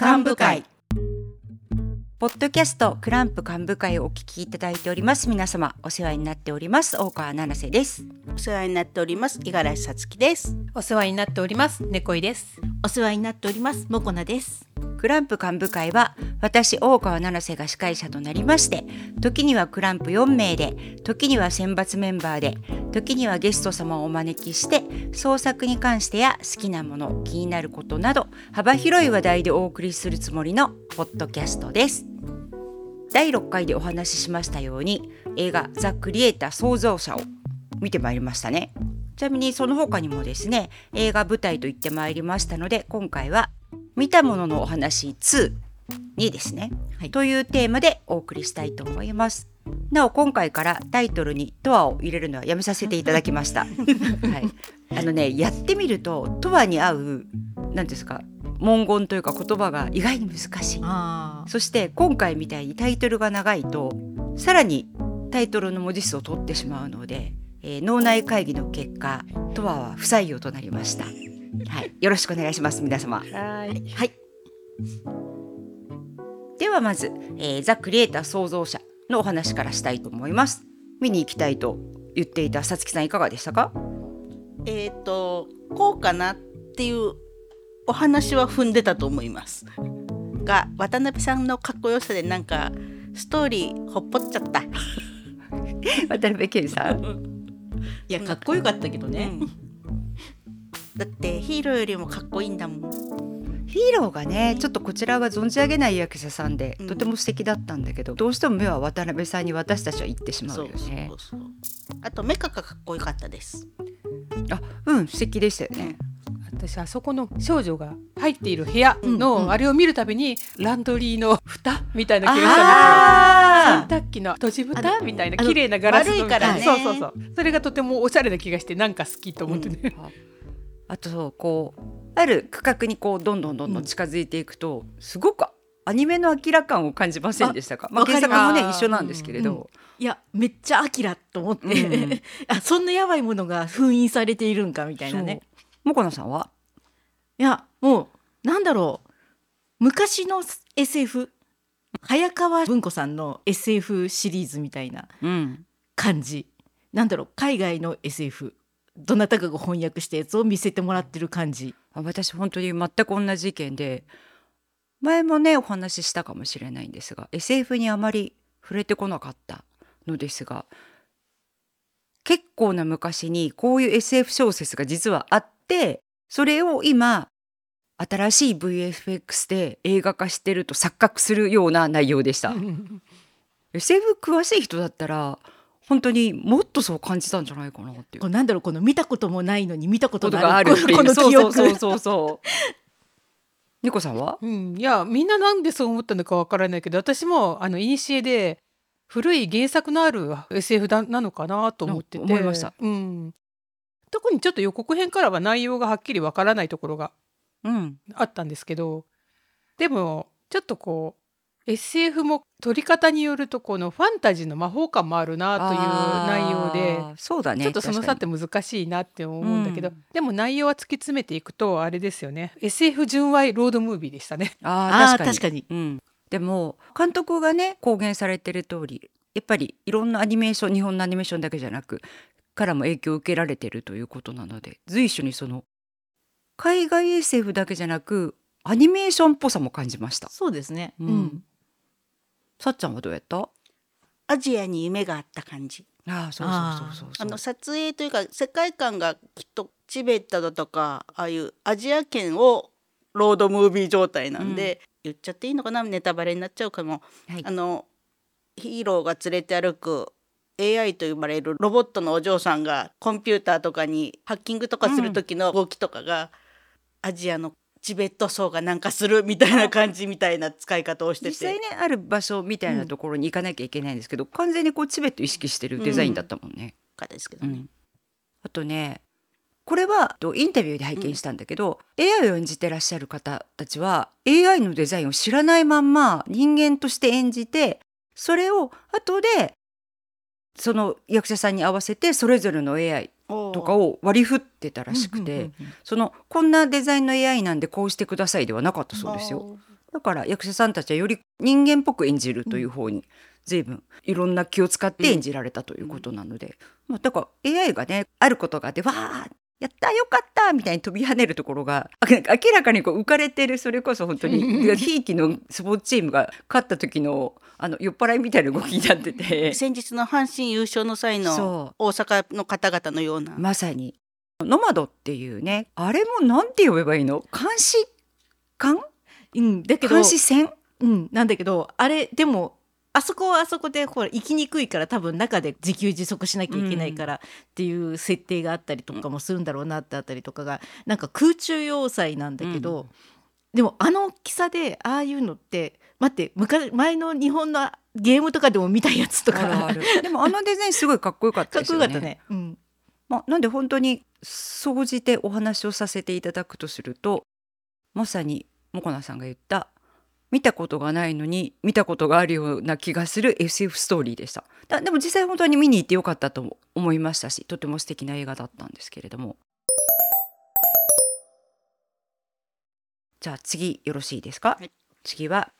幹部会。ポッドキャストクランプ幹部会をお聞きいただいております。皆様お世話になっております。大川七瀬です。お世話になっております五十嵐さつきです。お世話になっております猫井です。お世話になっておりますもこなですクランプ幹部会は私大川七瀬が司会者となりまして時にはクランプ4名で時には選抜メンバーで時にはゲスト様をお招きして創作に関してや好きなもの気になることなど幅広い話題でお送りするつもりのポッドキャストです。第6回でお話ししましたように映画「ザ・クリエイター創造者」を見てまいりましたね。ちなみにその他にもですね映画舞台と言ってまいりましたので今回は見たもののお話2にですね、はい、というテーマでお送りしたいと思います。なお今回からタイトルに「とわ」を入れるのはやめさせていただきました。はい、あのねやってみると「とわ」に合う何ですか文言というか言葉が意外に難しい。そして今回みたいにタイトルが長いとさらにタイトルの文字数を取ってしまうので、えー、脳内会議の結果「とわ」は不採用となりました。はい、よろしくお願いします皆様。はい。はい。ではまず、えー、ザ・クリエイター創造者のお話からしたいと思います。見に行きたいと言っていたさつきさんいかがでしたか？えっ、ー、とこうかなっていうお話は踏んでたと思います。が渡辺さんのかっこよさでなんかストーリーほっぽっちゃった。渡辺謙さん。いやかっこよかったけどね、うん、だってヒーローよりもかっこいいんだもん。ヒーローがねちょっとこちらが存じ上げない役者さんで、とても素敵だったんだけどどうしても目は渡辺さんに私たちは言ってしまうよね。あとメカがかっこよかったです。あうん素敵でしたよね、私あそこの少女が入っている部屋のあれを見るたびに、ランドリーの蓋みたいな気がしたんですよ。洗濯機の閉じ蓋みたいな綺麗なガラスのから、ね、そうそうそう。それがとてもおしゃれな気がしてなんか好きと思ってね。うん、あとこうある区画にこうどんどんどんどん近づいていくと、すごくアニメの明らかを感じませんでしたか？まあ、原作もね一緒なんですけれど、うん。うん、いやめっちゃアキラと思って、うん、あそんなやばいものが封印されているんかみたいなね。もこなさんは？いやもうなんだろう。昔の SF 早川文子さんの SF シリーズみたいな感じ、うん、なんだろう海外の SF どなたかが翻訳したやつを見せてもらってる感じ私本当に全く同じ意見で前もねお話ししたかもしれないんですが SF にあまり触れてこなかったのですが結構な昔にこういう SF 小説が実はあってそれを今新しい VFX で映画化してると錯覚するような内容でした。SF 詳しい人だったら本当にもっとそう感じたんじゃないかなっていう。なんだろうこの見たこともないのに見たことがある。っていう。そうそうそうそうそう。猫さんは、うん、いやみんななんでそう思ったのかわからないけど私もあの古で古い原作のある SF だなのかなと思ってて。思いました、うん、特にちょっと予告編からは内容がはっきりわからないところがあったんですけど、でもちょっとこう SF も撮り方によるとこのファンタジーの魔法感もあるなという内容でそうだねちょっとその差って難しいなって思うんだけど、うん、でも内容は突き詰めていくとあれですよね。SF 純愛ロードムービーでしたね。あ確かに。確かに、うん、でも監督がね公言されてる通りやっぱりいろんなアニメーション日本のアニメーションだけじゃなくからも影響を受けられてるということなので随所にその海外 SF だけじゃなくアニメーションっぽさも感じました。そうですね、うん、さっちゃんはどうやった？アジアに夢があった感じ。ああそうそうそうそうあの撮影というか世界観がきっとチベットだとかああいうアジア圏をロードムービー状態なんで、うん、言っちゃっていいのかな？ネタバレになっちゃうかも、はい、あのヒーローが連れて歩く AI と呼ばれるロボットのお嬢さんがコンピューターとかにハッキングとかする時の動きとかが、アジアのチベット層がなんかするみたいな感じみたいな使い方をしてて。実際ねある場所みたいなところに行かなきゃいけないんですけど、うん、完全にこうチベット意識してるデザインだったもんね。うん、ですけどね、うん、あとねこれはインタビューで拝見したん。だけど、うん、AI を演じてらっしゃる方たちは AI のデザインを知らないまん。ま人間として演じてそれを後でその役者さん。に合わせてそれぞれの AI とかを割り振ってたらしくて、そのこんなデザインの AI なんでこうしてくださいではなかったそうですよ。だから役者さんたちはより人間っぽく演じるという方に随分いろんな気を使って演じられたということなので、まあ、だから AI がねあることがあってわーやったよかったみたいに飛び跳ねるところが明らかにこう浮かれてるそれこそ本当にひいきのスポーツチームが勝った時のあの酔っ払いみたいな動きになってて。先日の阪神優勝の際の大阪の方々のような。まさに。ノマドっていうねあれもなんて呼べばいいの？監視官？うんだけど監視船？うんなんだけどあれでもあそこはあそこでほら行きにくいから多分中で自給自足しなきゃいけないからっていう設定があったりとかもするんだろうなってあったりとかがなんか空中要塞なんだけど、うん、でもあの大きさでああいうのって待って昔前の日本のゲームとかでも見たやつとか。でもあのデザインすごいかっこよかったですよね。かっこよかったね、うん。まあ、なんで本当に総じてお話をさせていただくとするとまさにもこなさんが言った見たことがないのに見たことがあるような気がする SF ストーリーでした。でも実際本当に見に行ってよかったと思いましたしとても素敵な映画だったんですけれども。じゃあ次よろしいですか、はい、次は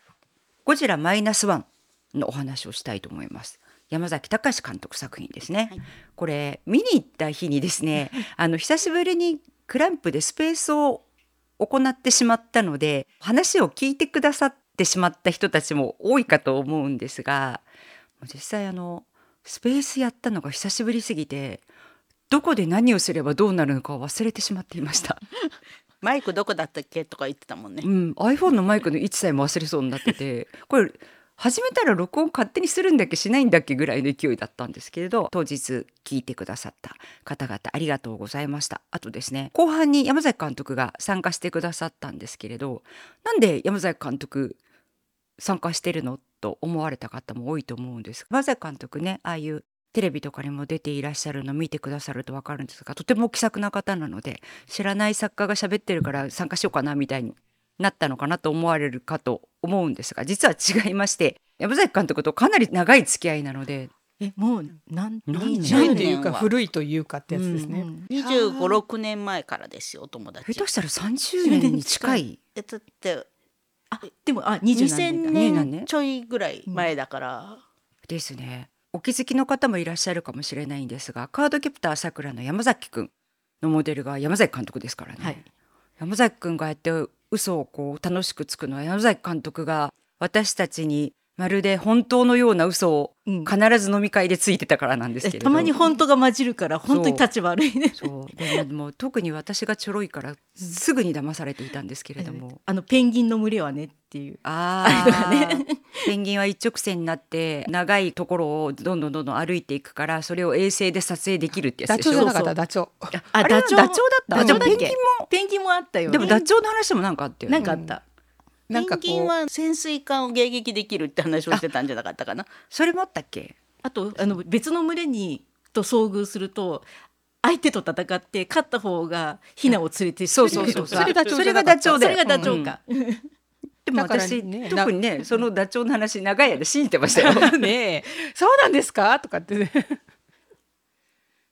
ゴジラマイナスワンのお話をしたいと思います。山崎隆監督作品ですね、はい、これ見に行った日にですね あの久しぶりにクランプでスペースを行ってしまったので話を聞いてくださってしまった人たちも多いかと思うんですが実際あのスペースやったのが久しぶりすぎてどこで何をすればどうなるのかを忘れてしまっていました。マイクどこだったっけとか言ってたもんね。うん、iPhone のマイクの位置さえも忘れそうになってて、これ始めたら録音勝手にするんだっけしないんだっけぐらいの勢いだったんですけれど当日聞いてくださった方々ありがとうございました。あとですね後半に山崎監督が参加してくださったんですけれどなんで山崎監督参加してるのと思われた方も多いと思うんです。山崎監督ねああいうテレビとかにも出ていらっしゃるの見てくださると分かるんですがとても気さくな方なので知らない作家が喋ってるから参加しようかなみたいになったのかなと思われるかと思うんですが実は違いまして山崎監督とかなり長い付き合いなのでえもう何何年というか古いというかってやつですね。二十五六年前からですよ友達。下手したら三十年に近い。えだってあでもあ二十年ちょいぐらい前だから。うん、ですね。お気づきの方もいらっしゃるかもしれないんですがカードキャプターさくらの山崎くんのモデルが山崎監督ですからね。はい、山崎くんがやって嘘をこう楽しくつくのは山崎監督が私たちにまるで本当のような嘘を必ず飲み会でついてたからなんですけれど、たまに本当が混じるから本当に立ち悪いね。そう。でも特に私がちょろいからすぐに騙されていたんですけれども、うん、あのペンギンの群れはねっていう。ああ、ね、ペンギンは一直線になって長いところをどんどんどんどん歩いていくからそれを衛星で撮影できるってやつでしょ。ダチョウダチョウ。あダチョウだったでもペンギンもペンギンもあった？よ、ね、でもダチョウの話もなんかあったよね。なんかあった、ペンギンは潜水艦を迎撃できるって話をしてたんじゃなかったかな。それもあったっけ？あとあの別の群れにと遭遇すると相手と戦って勝った方がヒナを連れてそうそうそうそれがダチョウでそれがダチョウか。でも私、ね、特にねそのダチョウの話長い間信じてましたよ。ね そうなんですか？とかって、ね、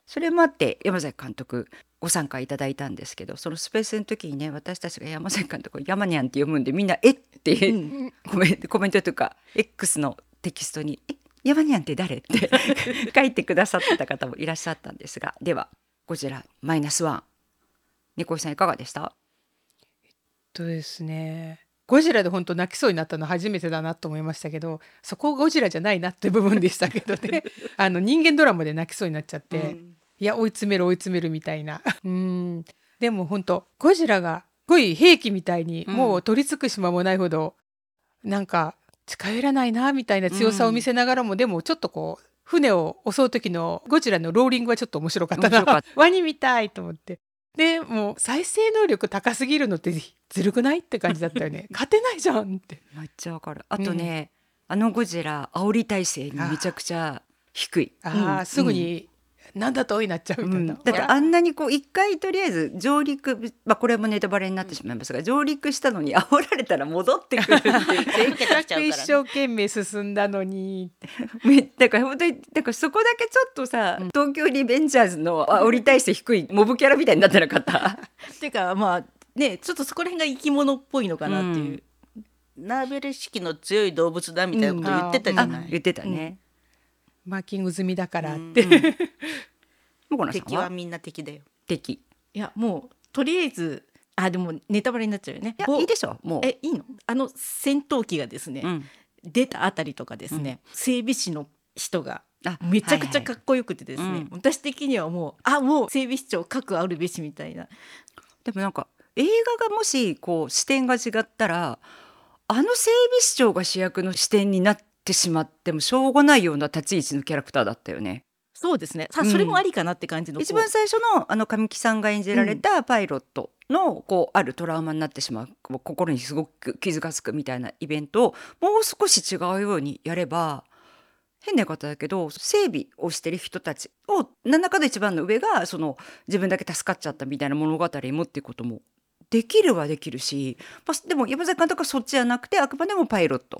それもあって山崎監督ご参加いただいたんですけどそのスペースの時にね私たちが山崎監督山にゃんって読むんでみんな「えっ?」て、うん、コメコメントというか X のテキストに「え山にゃんって誰?」って 書いてくださってた方もいらっしゃったんですがではこちらマイナスワン。猫井さんいかがでした？えっとですねゴジラで本当泣きそうになったの初めてだなと思いましたけどそこゴジラじゃないなって部分でしたけどね。あの人間ドラマで泣きそうになっちゃって、うん、いや追い詰める追い詰めるみたいな。うん。でも本当ゴジラがすごい兵器みたいにもう取り尽くし間もないほど、うん、なんか近寄らないなみたいな強さを見せながらも、うん、でもちょっとこう船を襲う時のゴジラのローリングはちょっと面白かったな ワニみたいと思って。でもう再生能力高すぎるのってずるくないって感じだったよね。勝てないじゃんって。めっちゃわかる。あとね、うん、あのゴジラ煽り体制にめちゃくちゃ低い。ああ、すぐになんだとになっちゃうみたいな、うん、だってあんなにこう一回とりあえず上陸、まあ、これもネタバレになってしまいますが、上陸したのに煽られたら戻ってくるっていう。一生懸命進んだのに。だから本当にだからそこだけちょっとさ、うん、東京リベンジャーズの煽り対して低いモブキャラみたいになってなかったっていうかまあねちょっとそこら辺が生き物っぽいのかなっていう。ナーベル式の強い動物だみたいなこと言ってたじゃない、言ってたね、マーキング済みだからって、うん敵はみんな敵だよ。敵。いやもうとりあえずあでもネタバレになっちゃうよね。いやいいでしょ？もう。えいいの？あの戦闘機がですね、うん、出たあたりとかですね、うん、整備士の人がめちゃくちゃかっこよくてですね、はいはい、私的にはもうあもう整備士長核あるべしみたいな。でもなんか映画がもしこう視点が違ったらあの整備士長が主役の視点になってしまってもしょうがないような立ち位置のキャラクターだったよね。そうですね。さ、それもありかなって感じの、一番最初のあの神木さんが演じられたパイロットの、こうあるトラウマになってしまう心にすごく傷がつくみたいなイベントをもう少し違うようにやれば変な方だけど整備をしてる人たちを何らかの一番の上がその自分だけ助かっちゃったみたいな物語に持っていくこともできるはできるし、まあ、でも山崎監督はそっちじゃなくてあくまでもパイロット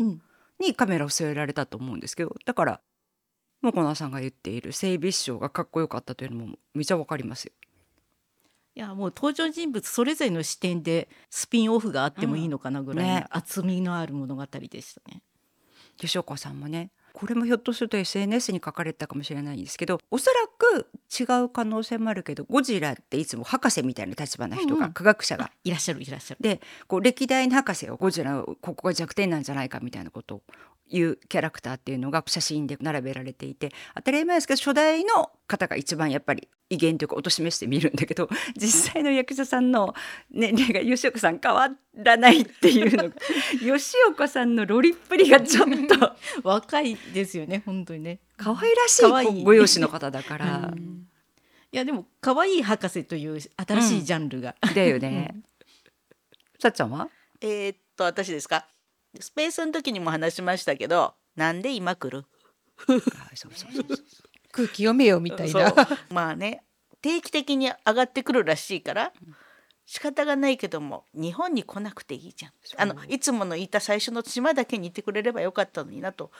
にカメラを据えられたと思うんですけどだからもこなさんが言っている整備士長がかっこよかったというのもめちゃわかりますよ。いやもう登場人物それぞれの視点でスピンオフがあってもいいのかなぐらいの厚みのある物語でしたね。吉岡さんもねこれもひょっとすると SNS に書かれたかもしれないんですけどおそらく違う可能性もあるけどゴジラっていつも博士みたいな立場な人が、うんうん、科学者がいらっしゃるいらっしゃる。でこう歴代の博士をゴジラここが弱点なんじゃないかみたいなことをいうキャラクターっていうのが写真で並べられていて当たり前ですけど初代の方が一番やっぱり威厳というか貶めして見るんだけど実際の役者さんの年齢が吉岡さん変わらないっていうのが 吉岡さんのロリっぷりがちょっと若いですよね本当にね可愛らしいご容姿の方だから。いやでも可愛い博士という新しいジャンルが、うん、だよね。さっちゃんは？えー、っと私ですか？スペースの時にも話しましたけどなんで今来る？空気読めよみたいな。まあね定期的に上がってくるらしいから仕方がないけども日本に来なくていいじゃん。あのいつものいた最初の島だけにいてくれればよかったのになと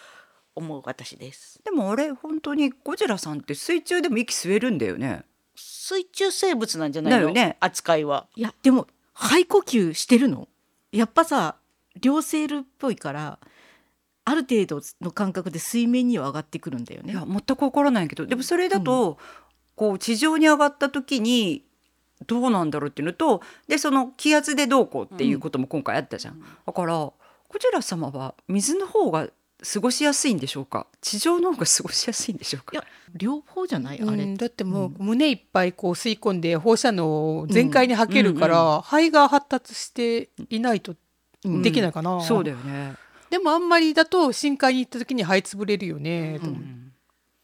思う私です。でもあれ本当にゴジラさんって水中でも息吸えるんだよね。水中生物なんじゃないの、ね、扱いは。いやでも肺呼吸してるの？やっぱさ両生類っぽいからある程度の感覚で水面には上がってくるんだよね。いや全くわからないけど。でもそれだと、うん、こう地上に上がった時にどうなんだろうっていうのとでその気圧でどうこうっていうことも今回あったじゃん。うん、だからゴジラ様は水の方が過ごしやすいんでしょうか？地上の方が過ごしやすいんでしょうか？いや両方じゃない？あれ、うん、だってもう胸いっぱいこう吸い込んで放射能を全開に吐けるから、肺が発達していないとできないかな、うん、そうだよね。でもあんまりだと深海に行った時に這いつぶれるよね、うん、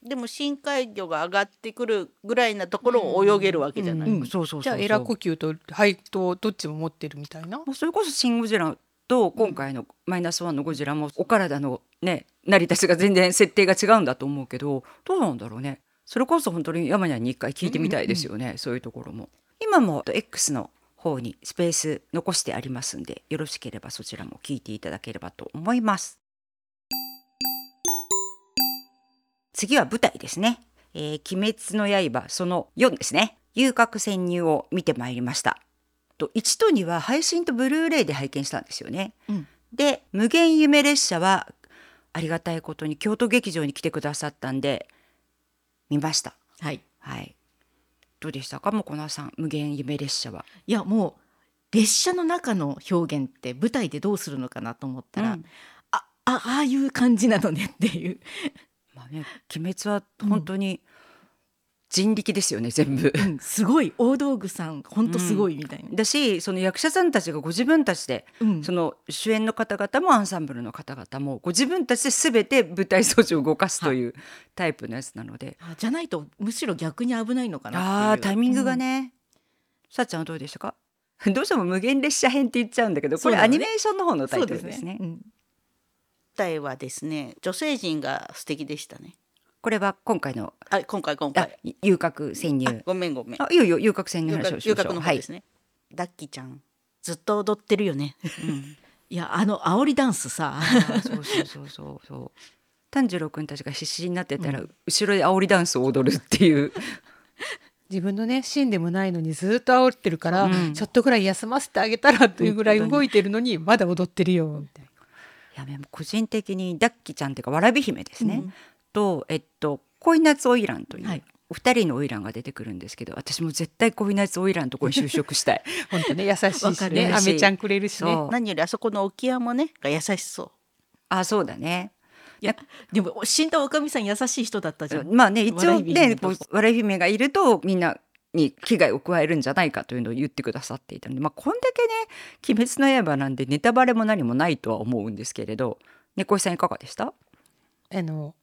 でも深海魚が上がってくるぐらいなところを泳げるわけじゃない、うん。そうそうじゃあエラ呼吸と肺とどっちも持ってるみたいな？それこそシン・ゴジラと今回のマイナスワンのゴジラもお体のね成り立ちが全然設定が違うんだと思うけどどうなんだろうね。それこそ本当に山にゃんに一回聞いてみたいですよね、そういうところも。今も X の方にスペース残してありますんでよろしければそちらも聞いていただければと思います。次は舞台ですね、えー、鬼滅の刃その4ですね。遊郭潜入を見てまいりました。と1と2は配信とブルーレイで拝見したんですよね、うん、で無限夢列車はありがたいことに京都劇場に来てくださったんで見ました。はい、はい、どうでしたかもこなさん無限夢列車は。いやもう列車の中の表現って舞台でどうするのかなと思ったら、うん、ああああいう感じなのねっていう。まあね、鬼滅は本当に、人力ですよね全部、うん、すごい。大道具さん本当すごいみたいな、うん、だしその役者さんたちがご自分たちで、うん、その主演の方々もアンサンブルの方々もご自分たちで全て舞台装置を動かすというタイプのやつなので、じゃないとむしろ逆に危ないのかなあタイミングがね、さっちゃんはどうでしたか？どうしても無限列車編って言っちゃうんだけどこれアニメーションの方のタイトルですね。舞台はですね女性陣が素敵でしたね。これは今回のあ今回今回。遊郭潜入。ごめんごめん。あいよいよ遊郭潜入話をしましょう。遊郭の方ですね、はい、ダッキーちゃんずっと踊ってるよね、うん、いやあの煽りダンスさ。そうそうそうそうそう。炭治郎君たちが必死になってたら、うん、後ろで煽りダンスを踊るっていう。自分のねシーンでもないのにずっと煽ってるから、うん、ちょっとぐらい休ませてあげたらというぐらい動いてるのにまだ踊ってるよみたいな。いや個人的にダッキちゃんっていうかわらび姫ですね、うん、とえっと恋夏花魁という、はい、お二人の花魁が出てくるんですけど私も絶対恋夏花魁のところに就職したい。本当ね優しいしねあめちゃんくれるしね。何よりあそこの沖山ねが優しそう。あそうだね。いやでも死んだおかみさん優しい人だったじゃん。まあね一応ね笑い姫がいるとみんなに危害を加えるんじゃないかというのを言ってくださっていたので、まあ、こんだけね「鬼滅の刃」なんでネタバレも何もないとは思うんですけれど猫井さんいかがでした？あの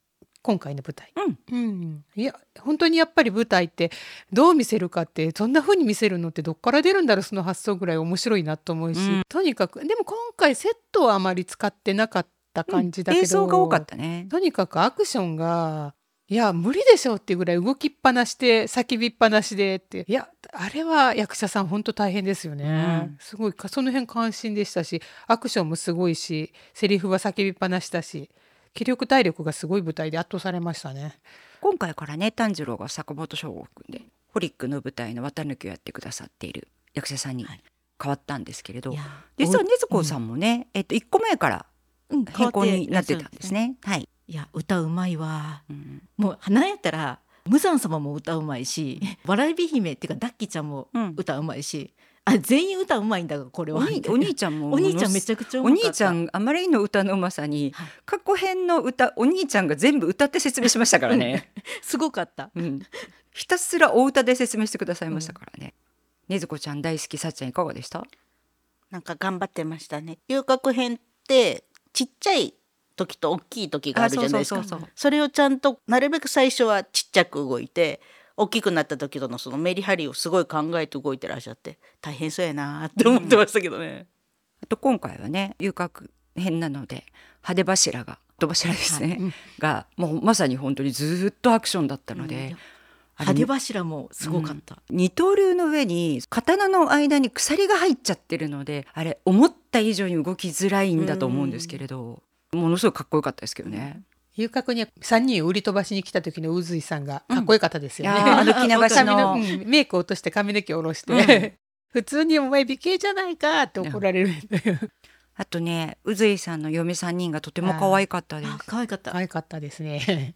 今回の舞台、うん、うん、いや本当にやっぱり舞台ってどう見せるかってそんな風に見せるのってどっから出るんだろうその発想ぐらい面白いなと思うし、うん、とにかくでも今回セットはあまり使ってなかった感じだけど、うん、映像が多かったね。とにかくアクションがいや無理でしょうっていうぐらい動きっぱなしで叫びっぱなしでって。いやあれは役者さん本当大変ですよね、うん、すごいその辺関心でしたしアクションもすごいしセリフは叫びっぱなしだし気力体力がすごい舞台で圧倒されましたね。今回からね炭治郎が坂本翔吾君でホリックの舞台の綿抜きをやってくださっている役者さんに変わったんですけれど、はい、実は禰豆子さんもね、うん、えっと1個前から変更になってたんですね。はい、いや歌うまいわ、うん、もう花やったら無惨様も歌うまいし笑いび姫っていうかダッキちゃんも歌うまいし、あ全員歌うまいんだがこれは。お兄ちゃんも。お兄ちゃんめちゃくちゃお兄ちゃんあまりの歌のうまさに、はい、過去編の歌お兄ちゃんが全部歌って説明しましたからね。すごかった、うん、ひたすらお歌で説明してくださいましたからね、ねずこちゃん大好きさっちゃんいかがでした？なんか頑張ってましたね。遊郭編ってちっちゃい時と大きい時があるじゃないですか。それをちゃんとなるべく最初はちっちゃく動いて大きくなった時とのそのメリハリをすごい考えて動いてらっしゃって大変そうやなって思ってましたけどね。うん、あと今回はね遊郭編なので派手柱が人柱ですね、はい、がもうまさに本当にずっとアクションだったので。うん。派手柱もすごかった、うん、二刀流の上に刀の間に鎖が入っちゃってるのであれ思った以上に動きづらいんだと思うんですけれど、ものすごいかっこよかったですけどね。遊郭に3人売り飛ばしに来た時の宇髄さんがかっこよかったですよね。うん、歩き流しの、メイク落として髪の毛下ろして、うん、普通にお前美形じゃないかって怒られる。あとね、宇髄さんの嫁3人がとても可愛かったです。可愛かった。可愛かったですね。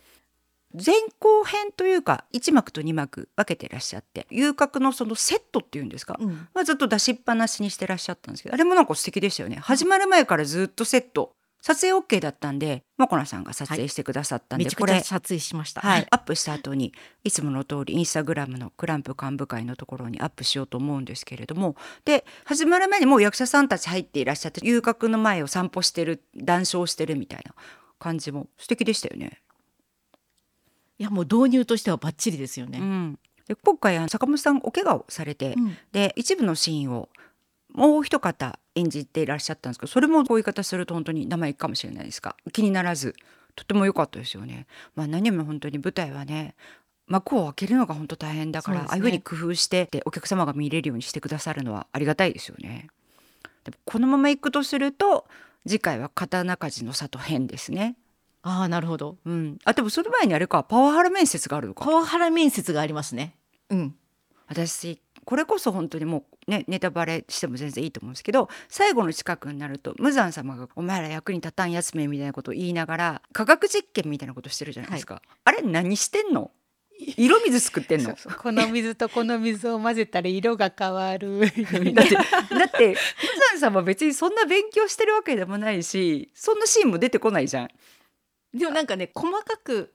前後編というか1幕と2幕分けてらっしゃって遊郭のそのセットっていうんですか、うん、まあ、ずっと出しっぱなしにしてらっしゃったんですけどあれもなんか素敵でしたよね。始まる前からずっとセット撮影 OK だったんでまこなさんが撮影してくださったんで、はい、これ撮影しました、はい、アップした後にいつもの通りインスタグラムのクランプ幹部会のところにアップしようと思うんですけれどもで始まる前にもう役者さんたち入っていらっしゃって遊郭の前を散歩してる談笑してるみたいな感じも素敵でしたよね。いやもう導入としてはバッチリですよね。うん、で今回坂本さんお怪我をされて、うん、で一部のシーンをもう一方演じていらっしゃったんですけどそれもこういう言い方すると本当に名前いくかもしれないですが気にならずとても良かったですよね。まあ、何も本当に舞台はね幕を開けるのが本当大変だから、ね、ああいうふうに工夫してでお客様が見れるようにしてくださるのはありがたいですよね。でもこのままいくとすると次回は刀鍛冶の里編ですね。ああなるほど。うん。あでもその前にあれかパワハラ面接があるのか。パワハラ面接がありますね。うん。私これこそ本当にもうねネタバレしても全然いいと思うんですけど最後の近くになると無惨様が「お前ら役に立たんやつめ」みたいなことを言いながら科学実験みたいなことしてるじゃないですか。はい、あれ何してんの？色水作ってんの？この水とこの水を混ぜたら色が変わる。だってだって無惨さんも別にそんな勉強してるわけでもないしそんなシーンも出てこないじゃん。でもなんかね細かく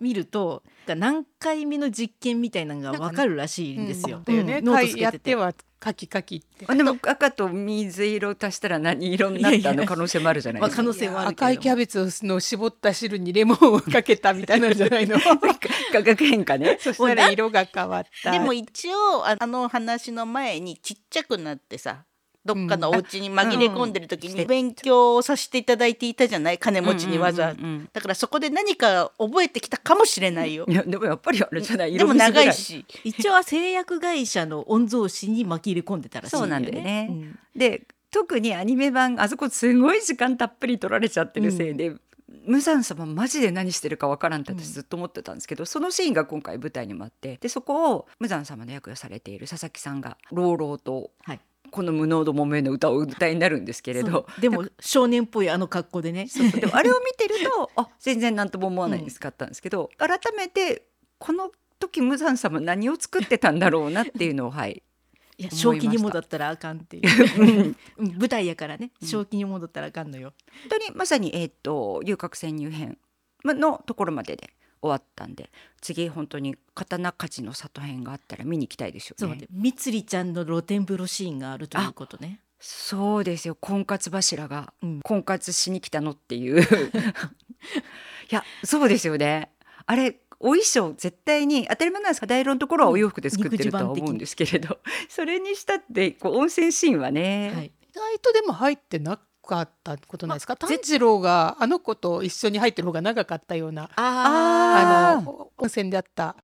見ると何回目の実験みたいなのが分かるらしいんですよ。うん、ね、ノートつけててはカキカキって。あでも赤と水色足したら何色になったの？可能性もあるじゃないですか。可能性は赤いキャベツの絞った汁にレモンをかけたみたいなんじゃないの？化学変化ね。そしたら色が変わった。でも一応あの話の前にちっちゃくなってさどっかのお家に紛れ込んでる時に勉強をさせていただいていたじゃない金持ちにわざ。だからそこで何か覚えてきたかもしれないよ。いやでもやっぱりあれじゃない。でも長いし。一応は製薬会社の御曹司に紛れ込んでたらしいよね。そうなんだよね、うん、で特にアニメ版あそこすごい時間たっぷり取られちゃってるせいで、うん。無惨様マジで何してるかわからんって私ずっと思ってたんですけど、うん、そのシーンが今回舞台にもあってでそこを無惨様の役をされている佐々木さんが朗々と、はい、この「無能度木綿」の歌を歌いになるんですけれど。でも少年っぽいあの格好でね。そうでも あれを見てるとあ全然何とも思わないんですかったんですけど、うん、改めてこの時無惨様何を作ってたんだろうなっていうのをはい。いや正気に戻ったらあかんっていう。舞台やからね。正気に戻ったらあかんのよ。本当にまさに、えーと、遊郭潜入編のところまでで終わったんで次本当に刀鍛冶の里編があったら見に行きたいですよね。みつりちゃんの露天風呂シーンがあるということね。そうですよ。婚活柱が婚活しに来たのっていう。いやそうですよね。あれお衣装絶対に当たり前なんですか？大論のところはお洋服で作ってるとは思うんですけれど、それにしたってこう温泉シーンはね、はい、意外とでも入ってなかったことないですか？炭治郎があの子と一緒に入ってる方が長かったようなあの温泉であった。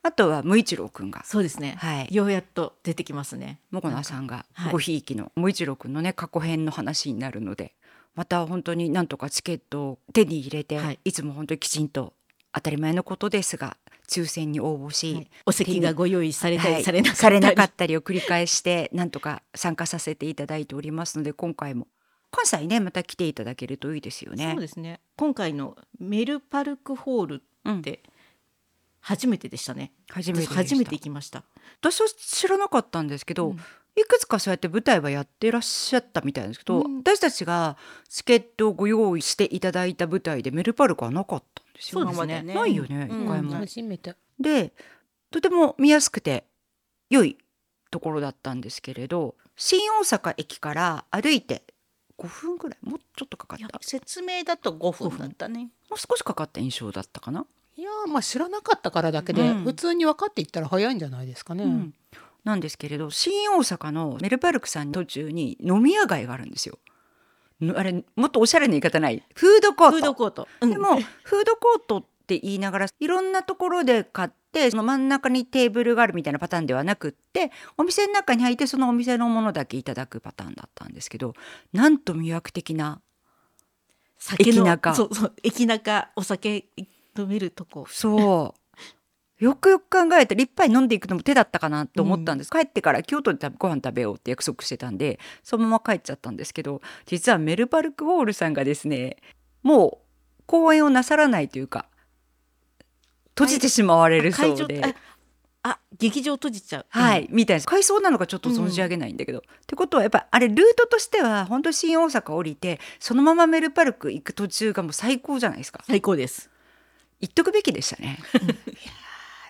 あとは無一郎くんが。そうですね、はい、ようやっと出てきますねもこなさんがごひいきの無一郎くんのね過去編の話になるのでまた本当になんとかチケットを手に入れて、はい、いつも本当にきちんと当たり前のことですが抽選に応募し、はい、お席がご用意されたり、はい、されなされなかったりを繰り返してなんとか参加させていただいておりますので今回も関西ねまた来ていただけるといいですよね。そうですね今回のメルパルクホールって、初めてでしたね。初めて初めて行きました。私は知らなかったんですけど、うん、いくつかそうやって舞台はやってらっしゃったみたいですけど、うん、私たちがチケットをご用意していただいた舞台でメルパルクはなかったですよ。そうですね。ないよね、一回も。初めて。で、とても見やすくて良いところだったんですけれど、新大阪駅から歩いて5分ぐらい？もうちょっとかかった？説明だと5分だったね。もう少しかかった印象だったかな？いやまあ知らなかったからだけで、うん、普通に分かっていったら早いんじゃないですかね、うん、なんですけれど新大阪のメルパルクさん途中に飲み屋街があるんですよ。あれもっとおしゃれな言い方ない？フードコート。フードコート、うん、でもフードコートって言いながらいろんなところで買ってその真ん中にテーブルがあるみたいなパターンではなくってお店の中に入ってそのお店のものだけいただくパターンだったんですけどなんと魅惑的な駅中。そうそう駅中お酒飲めるとこ。そう。よくよく考えたら一杯飲んでいくのも手だったかなと思ったんです、うん、帰ってから京都でご飯食べようって約束してたんでそのまま帰っちゃったんですけど実はメルパルクホールさんがですねもう公演をなさらないというか閉じてしまわれるそうで。あ劇場閉じちゃう、はい、うん、みたいです改装なのかちょっと存じ上げないんだけど、うん、ってことはやっぱあれルートとしては本当新大阪降りてそのままメルパルク行く途中がもう最高じゃないですか。最高です。行っとくべきでしたね、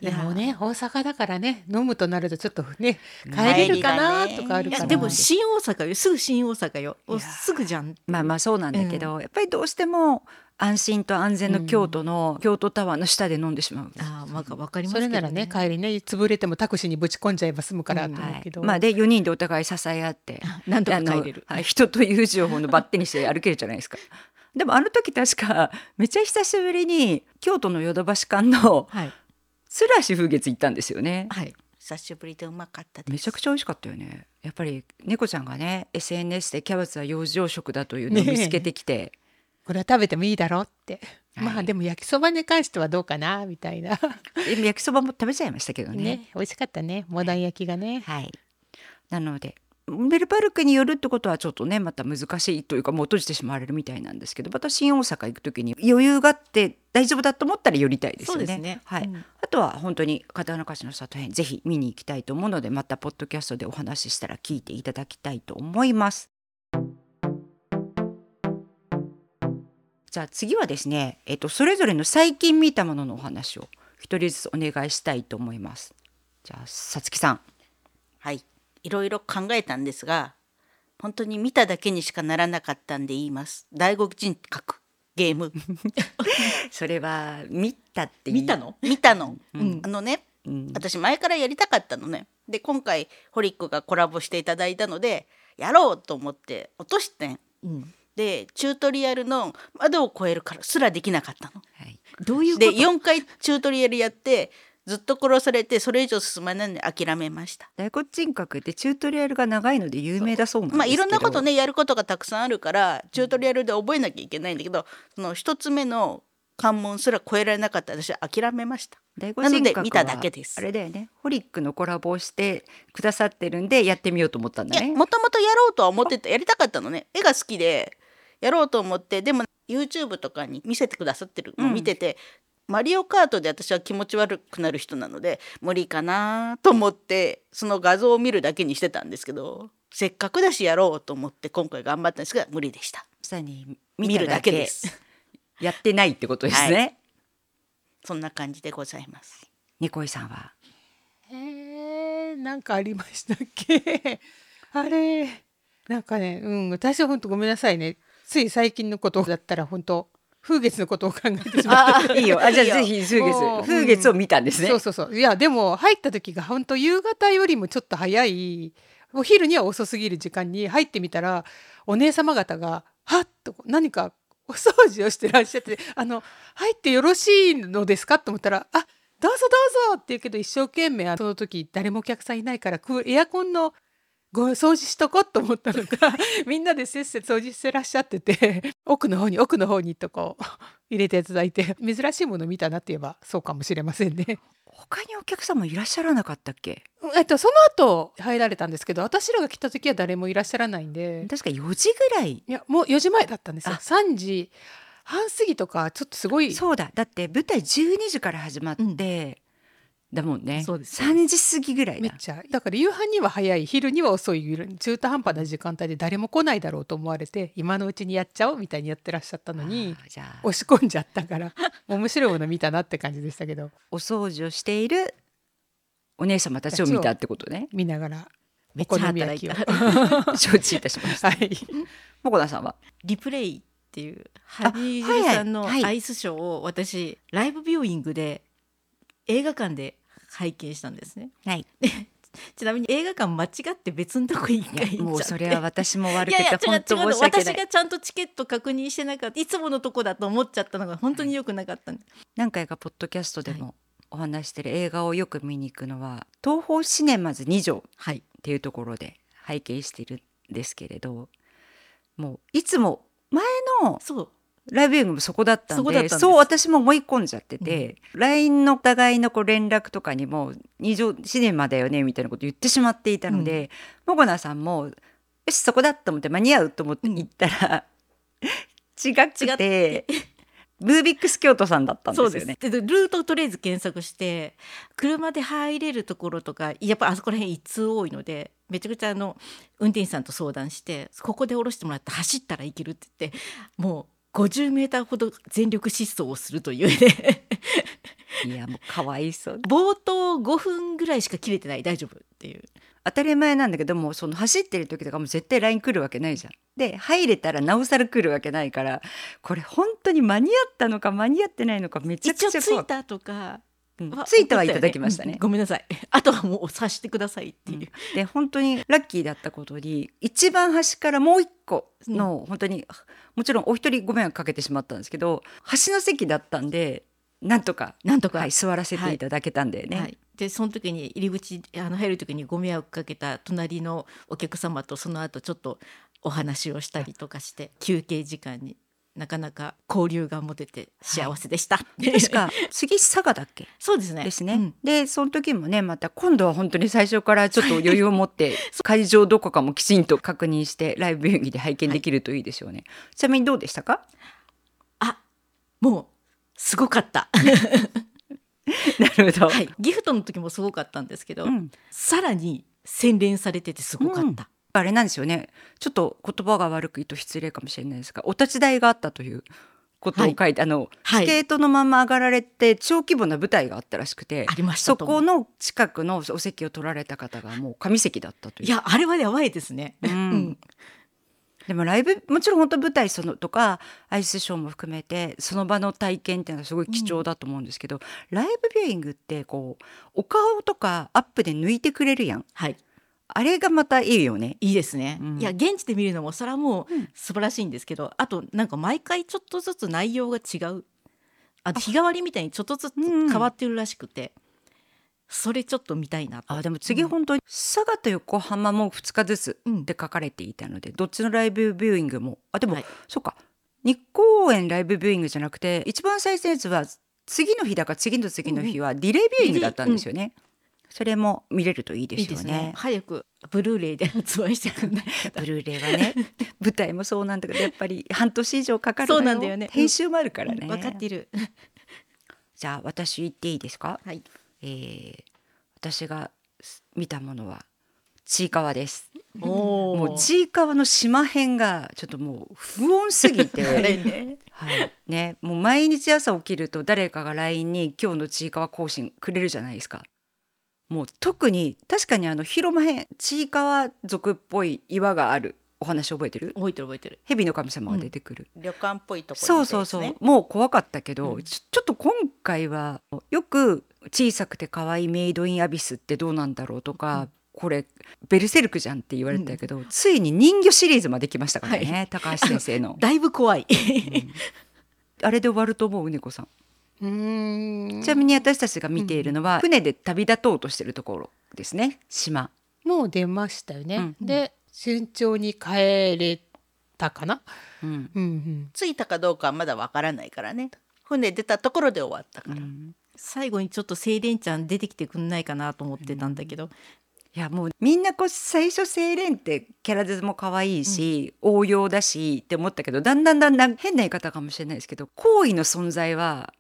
でもね大阪だからね飲むとなるとちょっとね帰れるかなとかあるかなでも新大阪よすぐ新大阪よすぐじゃんまあまあそうなんだけど、うん、やっぱりどうしても安心と安全の京都の、うん、京都タワーの下で飲んでしまう。ああ、まあ、わかります、ね、それならね、帰りね、潰れてもタクシーにぶち込んじゃえば済むからと思うけど。うんはい、まあ、で、四人でお互い支え合って。何とか帰れる。はい、人という情報のバッテにして歩けるじゃないですか。でも、あの時確か、めっちゃ久しぶりに京都のヨドバシ館の。はいスラシ風月行ったんですよね。はい。久しぶりでうまかっためちゃくちゃ美味しかったよね。やっぱり猫ちゃんがね SNS でキャベツは養生食だというのを見つけてきて、これは食べてもいいだろうって、はい、まあでも焼きそばに関してはどうかなみたいな。焼きそばも食べちゃいましたけどね。ね美味しかったねモダン焼きがね。はい。なのでメルパルクによるってことはちょっとねまた難しいというかもう閉じてしまわれるみたいなんですけどまた新大阪行く時に余裕があって大丈夫だと思ったら寄りたいですよね。ねはい、うん、あとは本当に刀鍛冶の里編ぜひ見に行きたいと思うのでまたポッドキャストでお話ししたら聞いていただきたいと思います。じゃあ次はですね、えっと、それぞれの最近見たもののお話を一人ずつお願いしたいと思います。じゃあさつきさん。はいいろいろ考えたんですが本当に見ただけにしかならなかったんで言います。第五人格。ゲーム。それは見たって見たの？見たの、うん、あのね、うん、私前からやりたかったのね。で今回ホリックがコラボしていただいたのでやろうと思って落としてん。うん。でチュートリアルの窓を越えるからすらできなかったの。はい、どういうで4回チュートリアルやってずっと殺されてそれ以上進まないので諦めました。大骨人格ってチュートリアルが長いので有名だそうなんまあいろんなことねやることがたくさんあるからチュートリアルで覚えなきゃいけないんだけどその一つ目の関門すら超えられなかった私は諦めました。なので見ただけです。あれだよね。ホリックのコラボをしてくださってるんでやってみようと思ったんだね。もともとやろうとは思っててやりたかったのね。絵が好きでやろうと思ってでも YouTube とかに見せてくださってるのを見てて、うん、マリオカートで私は気持ち悪くなる人なので無理かなと思ってその画像を見るだけにしてたんですけどせっかくだしやろうと思って今回頑張ったんですが無理でした。見るだけです。やってないってことですね。はい、そんな感じでございます。ニコイさんは？えー、なんかありましたっけ？あれなんかねうん私は本当ごめんなさいねつい最近のことだったら本当風月のことを考えてしまっていいよ。あじゃあぜひ風月。風月を見たんですね、うん、そうそうそう。いやでも入った時が本当夕方よりもちょっと早い。お昼には遅すぎる時間に入ってみたらお姉様方がはっと何かお掃除をしてらっしゃってあの入ってよろしいのですかと思ったらあどうぞどうぞって言うけど一生懸命その時誰もお客さんいないからエアコンのご掃除しとこうと思ったのか みんなでせっせと掃除してらっしゃってて奥の方に奥の方にとこう入れていただいて珍しいもの見たなって言えばそうかもしれませんね。他にお客様いらっしゃらなかったっけ？えっとその後入られたんですけど私らが来た時は誰もいらっしゃらないんで。確か4時ぐらい。いやもう4時前だったんですよ。3時半過ぎとかちょっとすごい。そうだ。だって舞台12時から始まって、うんだもんね。そうです3時過ぎぐらいめっちゃ。だから夕飯には早い昼には遅い中途半端な時間帯で誰も来ないだろうと思われて今のうちにやっちゃおうみたいにやってらっしゃったのに押し込んじゃったから面白いもの見たなって感じでしたけど。お掃除をしているお姉様たちを見たってことね。見ながらめっちゃ働いた。承知いたしました、はい、もこなさんは？リプレイっていうハリー・ジさんのアイスショーを私ライブビューイングで映画館で拝見したんですね。はい。ちなみに映画館間違って別のとこ一回もうそれは私も悪くて本当申し訳ない。私がちゃんとチケット確認してなかった。いつものとこだと思っちゃったのが本当に良くなかった、はい、何回かポッドキャストでもお話してる映画をよく見に行くのは東宝シネマズ2条っていうところで拝見しているんですけれど、もういつも前のライブビューイングもそこだったんでそう私も思い込んじゃってて、うん、LINE のお互いのこう連絡とかにも「二条シネマだよね」みたいなこと言ってしまっていたので、うん、もごなさんも「よしそこだ」と思って間に合うと思って行ったら、うん、違ってて。ブービックス京都さんだったんですよね。でルートをとりあえず検索して車で入れるところとかやっぱあそこら辺一通多いのでめちゃくちゃあの運転手さんと相談してここで降ろしてもらって走ったらいけるって言ってもう50メーターほど全力疾走をするというね。いやもうかわいそう。冒頭5分ぐらいしか切れてない。大丈夫っていう。当たり前なんだけどもその走ってる時とかも絶対 LINE 来るわけないじゃん。で入れたらなおさら来るわけないからこれ本当に間に合ったのか間に合ってないのかめちゃくちゃ一応着いたとかうん、ついてはいただきましたね、ごめんなさい。あとはもう察してくださいっていう、うん、で本当にラッキーだったことに一番端からもう一個の、うん、本当にもちろんお一人ご迷惑かけてしまったんですけど端の席だったんでなんとかなんとか、はい、座らせていただけたんでね、はい。はい、でその時に入り口あの入る時にご迷惑かけた隣のお客様とその後ちょっとお話をしたりとかして休憩時間になかなか交流が持てて幸せでした。はい、確か次佐賀だっけ？そうですね。ですね。うん、でその時もねまた今度は本当に最初からちょっと余裕を持って 会場どこかもきちんと確認してライブ演技で拝見できるといいでしょうね。はい、ちなみにどうでしたか？あもうすごかった。なるほど、はい、ギフトの時もすごかったんですけど、うん、さらに洗練されててすごかった。うんあれなんですよね。ちょっと言葉が悪く言うと失礼かもしれないですがお立ち台があったということを書いて、はい、あの、はい、スケートのまま上がられて小規模な舞台があったらしくてそこの近くのお席を取られた方がもう上席だったという。いやあれはやばいですね、うん、でもライブもちろん本当舞台そのとかアイスショーも含めてその場の体験っていうのはすごい貴重だと思うんですけど、うん、ライブビューイングってこうお顔とかアップで抜いてくれるやん。はいあれがまたいいよね。いいですね。うん、いや現地で見るのもそれはもう素晴らしいんですけど、あとなんか毎回ちょっとずつ内容が違う。あ日替わりみたいにちょっとずつ変わってるらしくて。それちょっと見たいなあでも次本当に佐賀と横浜も2日ずつって書かれていたので、どっちのライブビューイングもあでも、はい、そうか日光園ライブビューイングじゃなくて一番最初のやつは次の日だか次の次の日はディレイビューイングだったんですよね。それも見れるといいですよね。いいね。早くブルーレイで発売してくんないブルーレイはね 舞台もそうなんだけどやっぱり半年以上かかるそうなんだよね。編集もあるからね、分かってる。じゃあ私言っていいですか？はい、えー、私が見たものはちいかわです。もうちいかわの島編がちょっともう不穏すぎて。ね。はい。ね、もう毎日朝起きると誰かが LINE に今日のちいかわ更新くれるじゃないですか。もう特に確かにあの広間編ちいかわ族っぽい岩がある。お話覚えてる？覚えてる覚えてる。蛇の神様が出てくる、うん、旅館っぽいところ、ね、そうそうそう。もう怖かったけど、うん、ちょっと今回はよく小さくて可愛いメイドインアビスってどうなんだろうとか、うん、これベルセルクじゃんって言われたけど、ついに人魚シリーズまで来ましたからね、はい、高橋先生の。だいぶ怖い、あれで終わると思う？猫さんうんちなみに私たちが見ているのは、船で旅立とうとしてるところですね。島。もう出ましたよね、うん、で順調に帰れたかな、うん。うんうん、着いたかどうかはまだわからないからね。船出たところで終わったから、うん、最後にちょっと静電ちゃん出てきてくんないかなと思ってたんだけど、うん。いやもうみんなこう最初セイレンってキャラデザも可愛いし、うん、応用だしって思ったけどだんだんだんだん変な言い方かもしれないですけど行為の存在は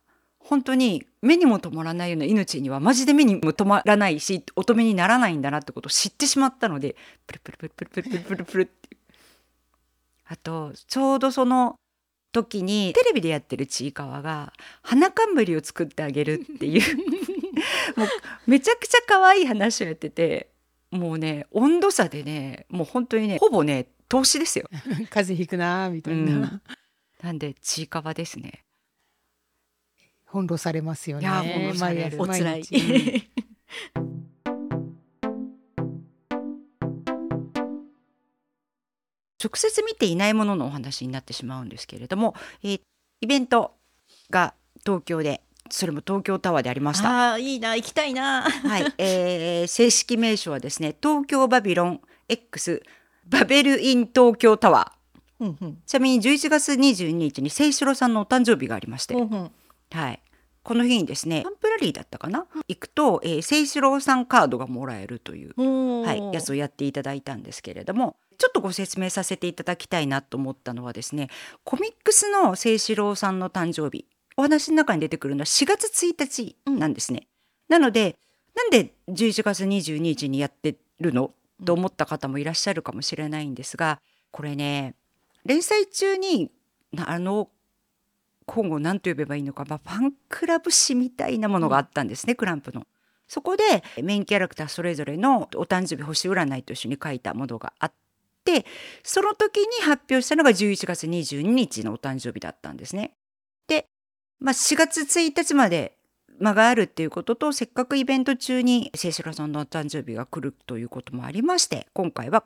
本当に目にも止まらないような命にはマジで目にも止まらないし乙女にならないんだなってことを知ってしまったのでプルプルプルプルプルプルプルプルってあとちょうどその時にテレビでやってるちいかわが花冠を作ってあげるっていうもうめちゃくちゃ可愛い話をやっててもうね温度差でねもう本当にねほぼね凍死ですよ風邪ひくなみたいな、うん、なんでちいかわですね翻弄されますよね。おつらい、直接見ていないもののお話になってしまうんですけれども、えー、イベントが東京でそれも東京タワーでありました。あいいな行きたいな。はい、えー、正式名称はですね東京バビロン X バベルイン東京タワー。うんうん、ちなみに11月22日に清志郎さんのお誕生日がありまして、うんうん、はい、この日にですねタンプラリーだったかな、行くと、えー、清志郎さんカードがもらえるという、はい、やつをやっていただいたんですけれどもちょっとご説明させていただきたいなと思ったのはですねコミックスの清志郎さんの誕生日お話の中に出てくるのは4月1日なんですね。うん、なのでなんで11月22日にやってるの？と思った方もいらっしゃるかもしれないんですがこれね連載中にあの今後何と呼べばいいのか、まあ、ファンクラブ誌みたいなものがあったんですね、うん、クランプの。そこでメインキャラクターそれぞれのお誕生日星占いと一緒に書いたものがあってその時に発表したのが11月22日のお誕生日だったんですね。まあ、4月1日まで間があるっていうこととせっかくイベント中に清志郎さんのお誕生日が来るということもありまして今回は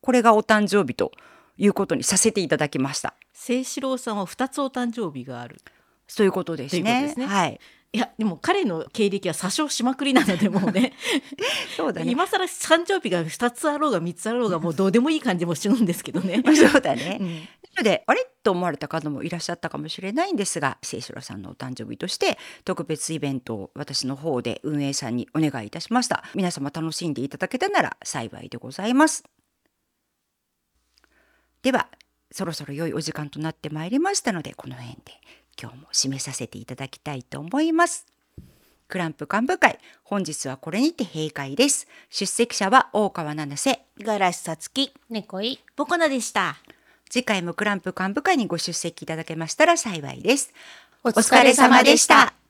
これがお誕生日ということにさせていただきました。清志郎さんは2つお誕生日がある。そういうことですね。すね。はい。いやでも彼の経歴は詐称しまくりなのでもうね。そうだね。今更誕生日が2つあろうが3つあろうがもう どうでもいい感じもするんですけどね。そうだね、うん、なのであれ？と思われた方もいらっしゃったかもしれないんですが清志郎さんのお誕生日として特別イベントを私の方で運営さんにお願いいたしました。皆様楽しんでいただけたなら幸いでございますではそろそろ良いお時間となってまいりましたのでこの辺で今日も締めさせていただきたいと思います。クランプ幹部会本日はこれにて閉会です。出席者は大川七瀬、五十嵐さつき、猫井、ボコナでした。次回もクランプ幹部会にご出席いただけましたら幸いです。お疲れ様でした。